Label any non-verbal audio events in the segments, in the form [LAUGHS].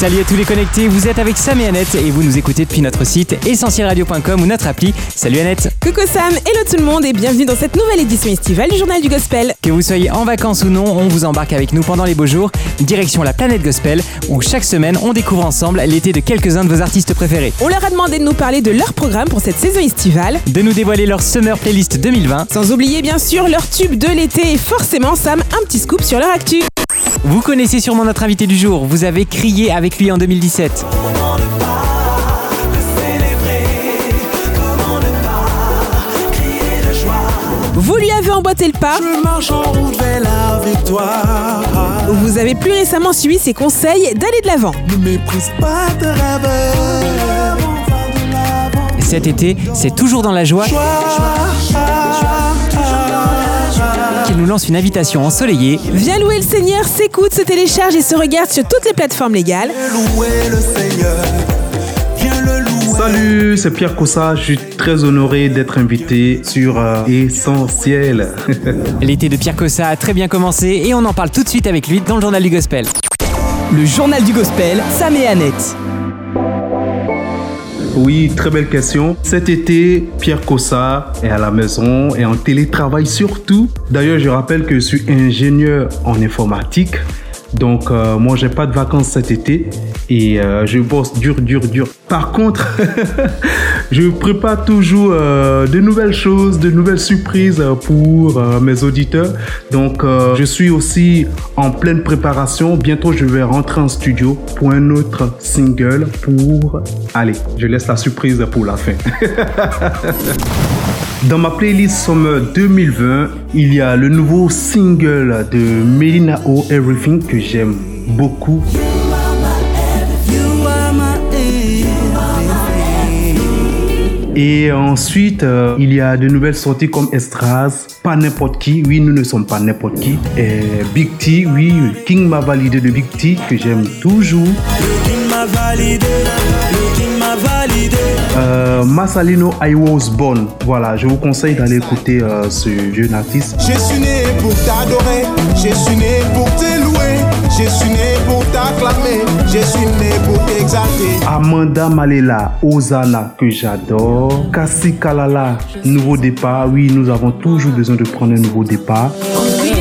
Salut à tous les connectés, vous êtes avec Sam et Annette et vous nous écoutez depuis notre site essentielradio.com ou notre appli. Salut Annette Coucou Sam, hello tout le monde et bienvenue dans cette nouvelle édition estivale du Journal du Gospel. Que vous soyez en vacances ou non, on vous embarque avec nous pendant les beaux jours, direction la planète Gospel, où chaque semaine on découvre ensemble l'été de quelques-uns de vos artistes préférés. On leur a demandé de nous parler de leur programme pour cette saison estivale, De nous dévoiler leur Summer Playlist 2020. sans oublier bien sûr leur tube de l'été et forcément Sam, un petit scoop sur leur actu. Vous connaissez sûrement notre invité du jour, vous avez crié avec lui en 2017. Vous lui avez emboîté le pas, Je marche en route vers la victoire. vous avez plus récemment suivi ses conseils d'aller de l'avant. Ne méprise pas rêves. Cet été, c'est toujours dans la joie nous lance une invitation ensoleillée Viens louer le Seigneur, s'écoute, se télécharge et se regarde sur toutes les plateformes légales. Louer le Seigneur. Viens le louer. Salut, c'est Pierre Cossa. Je suis très honoré d'être invité sur euh, Essentiel. [LAUGHS] L'été de Pierre Cossa a très bien commencé et on en parle tout de suite avec lui dans le journal du gospel. Le journal du gospel, Sam et Annette. Oui, très belle question. Cet été, Pierre Cossa est à la maison et en télétravail surtout. D'ailleurs, je rappelle que je suis ingénieur en informatique. Donc, euh, moi, j'ai pas de vacances cet été et euh, je bosse dur, dur, dur. Par contre, [LAUGHS] je prépare toujours euh, de nouvelles choses, de nouvelles surprises pour mes auditeurs. Donc, je suis aussi en pleine préparation. Bientôt, je vais rentrer en studio pour un autre single pour... Allez, je laisse la surprise pour la fin. [LAUGHS] Dans ma playlist Summer 2020, il y a le nouveau single de Melina O Everything que j'aime beaucoup. Et ensuite, euh, il y a de nouvelles sorties comme Estras, Pas n'importe qui, oui, nous ne sommes pas n'importe qui. Et Big T, oui, King m'a validé de Big T que j'aime toujours. Euh, Massalino I Was Born, voilà, je vous conseille d'aller écouter euh, ce jeune artiste. Je suis né pour t'adorer, je suis né pour te louer, je suis né pour t'acclamer, je suis né pour t'exalter. Amanda Malela, Ozana, que j'adore. Kassi Kalala, nouveau départ. Oui, nous avons toujours besoin de prendre un nouveau départ. Oui,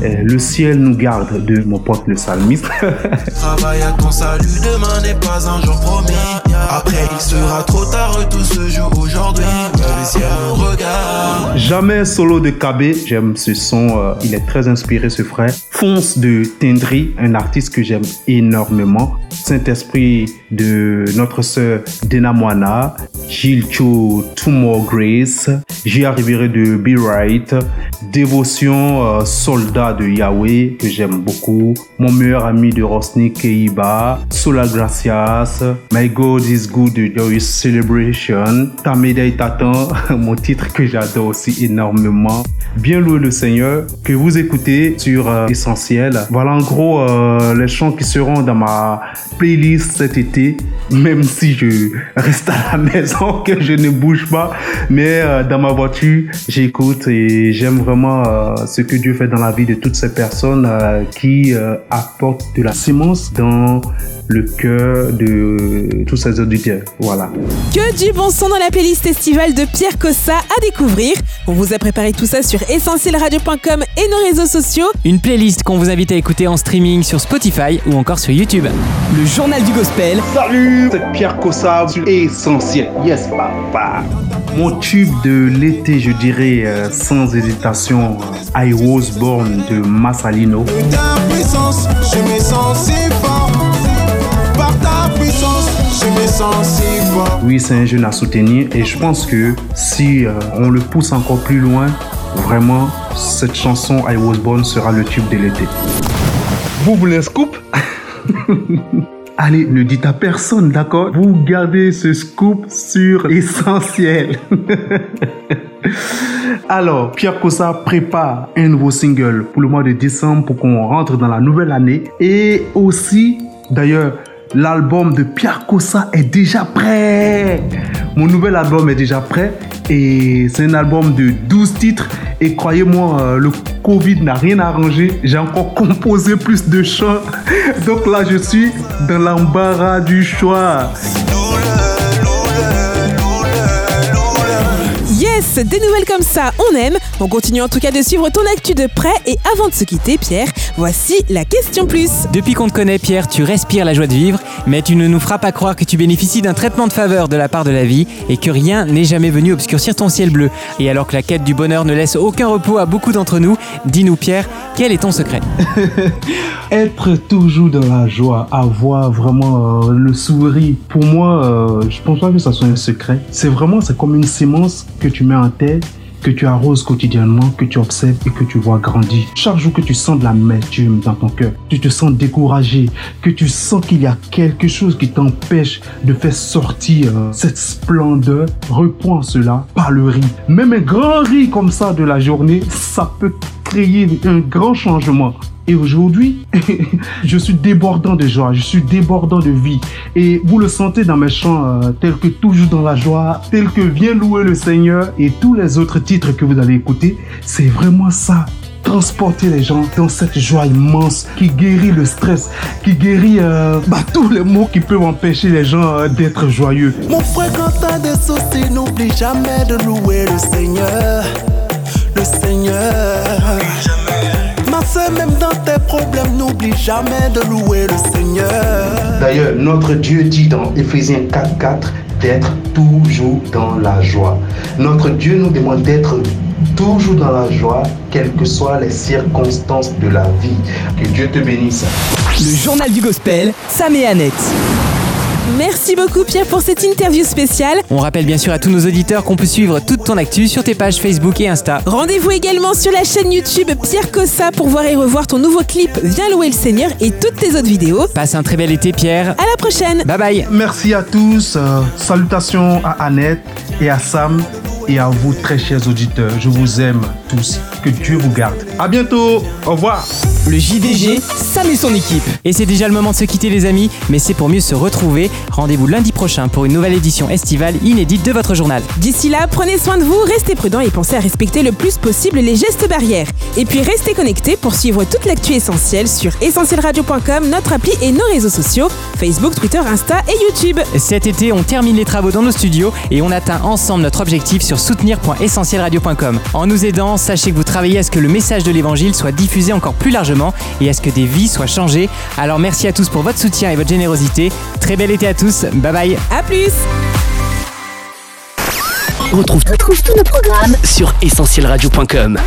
le ciel nous garde de mon pote le psalmiste. [LAUGHS] Travaille à ton salut, demain n'est pas un jour promis. Après, il sera trop tard, tout se joue aujourd'hui. Le ciel nous regarde. Jamais solo de KB, j'aime ce son, euh, il est très inspiré ce frère. Fonce de Tendry, un artiste que j'aime énormément. Saint-Esprit de notre sœur Dena Moana. Gilles Cho, Two More Grace. J'y arriverai de Be Right. Dévotion, euh, soldat de Yahweh, que j'aime beaucoup. Mon meilleur ami de Rosny Keiba. Sola Gracias. My God is Good de Joyce Celebration. Tameda et Tatan, [LAUGHS] mon titre que j'adore aussi énormément. Bien loué le Seigneur, que vous écoutez sur euh, Essentiel. Voilà en gros euh, les chants qui seront dans ma playlist cet été, même si je reste à la [LAUGHS] maison, que je ne bouge pas. Mais dans ma voiture, j'écoute et j'aime vraiment euh, ce que Dieu fait dans la vie de toutes ces personnes euh, qui euh, apportent de la sémence dans le cœur de tous ces auditeurs. Voilà. Que du bon son dans la playlist estivale de Pierre Cossa à découvrir. On vous a préparé tout ça sur essentielradio.com et nos réseaux sociaux. Une playlist qu'on vous invite à écouter en streaming sur Spotify ou encore sur YouTube. Le journal du gospel, Salut, c'est Pierre Cossa sur Essentiel. Yes, papa. Mon tube de l'été, je dirais sans hésitation, euh, I Was Born de Massalino. Ta puissance, je me sens si fort. Par ta puissance, je me sens si fort. Oui, c'est un jeune à soutenir et je pense que si euh, on le pousse encore plus loin, vraiment, cette chanson I Was Born sera le tube de l'été. Vous voulez un scoop? [LAUGHS] Allez, ne dites à personne, d'accord? Vous gardez ce scoop sur essentiel. [LAUGHS] Alors, Pierre Cossa prépare un nouveau single pour le mois de décembre pour qu'on rentre dans la nouvelle année. Et aussi, d'ailleurs, l'album de Pierre Cossa est déjà prêt. Mon nouvel album est déjà prêt et c'est un album de 12 titres. Et croyez-moi, euh, le Covid n'a rien arrangé. J'ai encore [LAUGHS] composé plus de chants. Donc là, je suis dans l'embarras du choix. Yes, des nouvelles comme ça, on aime. On continue en tout cas de suivre ton actu de près. Et avant de se quitter, Pierre, voici la question plus. Depuis qu'on te connaît, Pierre, tu respires la joie de vivre, mais tu ne nous feras pas croire que tu bénéficies d'un traitement de faveur de la part de la vie et que rien n'est jamais venu obscurcir ton ciel bleu. Et alors que la quête du bonheur ne laisse aucun repos à beaucoup d'entre nous, dis-nous, Pierre, quel est ton secret? [LAUGHS] Être toujours dans la joie, avoir vraiment euh, le sourire. Pour moi, euh, je pense pas que ça soit un secret. C'est vraiment, c'est comme une sémence que tu mets en terre que tu arroses quotidiennement, que tu observes et que tu vois grandir. Chaque jour que tu sens de l'amertume dans ton cœur, tu te sens découragé, que tu sens qu'il y a quelque chose qui t'empêche de faire sortir euh, cette splendeur, reprends cela par le riz. Même un grand riz comme ça de la journée, ça peut créer un grand changement. Et aujourd'hui, [LAUGHS] je suis débordant de joie, je suis débordant de vie. Et vous le sentez dans mes chants, euh, tels que Toujours dans la joie, tels que Viens louer le Seigneur et tous les autres titres que vous allez écouter. C'est vraiment ça transporter les gens dans cette joie immense qui guérit le stress, qui guérit euh, bah, tous les mots qui peuvent empêcher les gens euh, d'être joyeux. Mon frère, quand t'as des soucis, n'oublie jamais de louer le Seigneur. Le Seigneur. Ma soeur, même dans tes problèmes, n'oublie jamais de louer le Seigneur. D'ailleurs, notre Dieu dit dans Éphésiens 4.4 d'être toujours dans la joie. Notre Dieu nous demande d'être toujours dans la joie, quelles que soient les circonstances de la vie. Que Dieu te bénisse. Le journal du gospel, Sam et Annette. Merci beaucoup, Pierre, pour cette interview spéciale. On rappelle bien sûr à tous nos auditeurs qu'on peut suivre toute ton actu sur tes pages Facebook et Insta. Rendez-vous également sur la chaîne YouTube Pierre Cossa pour voir et revoir ton nouveau clip Viens louer le Seigneur et toutes tes autres vidéos. Passe un très bel été, Pierre. À la prochaine. Bye bye. Merci à tous. euh, salutations à Annette et à Sam et à vous, très chers auditeurs. Je vous aime tous. Que Dieu vous garde. À bientôt. Au revoir. Le JDG, Sam et son équipe. Et c'est déjà le moment de se quitter les amis, mais c'est pour mieux se retrouver. Rendez-vous lundi prochain pour une nouvelle édition estivale inédite de votre journal. D'ici là, prenez soin de vous, restez prudents et pensez à respecter le plus possible les gestes barrières. Et puis restez connectés pour suivre toute l'actu essentielle sur essentielradio.com, notre appli et nos réseaux sociaux Facebook, Twitter, Insta et YouTube. Cet été, on termine les travaux dans nos studios et on atteint ensemble notre objectif sur soutenir.essentielradio.com. En nous aidant, sachez que vous travaillez à ce que le message de l'évangile soit diffusé encore plus largement et à ce que des vies soient changées. Alors merci à tous pour votre soutien et votre générosité. Très bel été à tous. Bye bye. À plus Retrouve, Retrouve tous nos programmes sur essentielradio.com.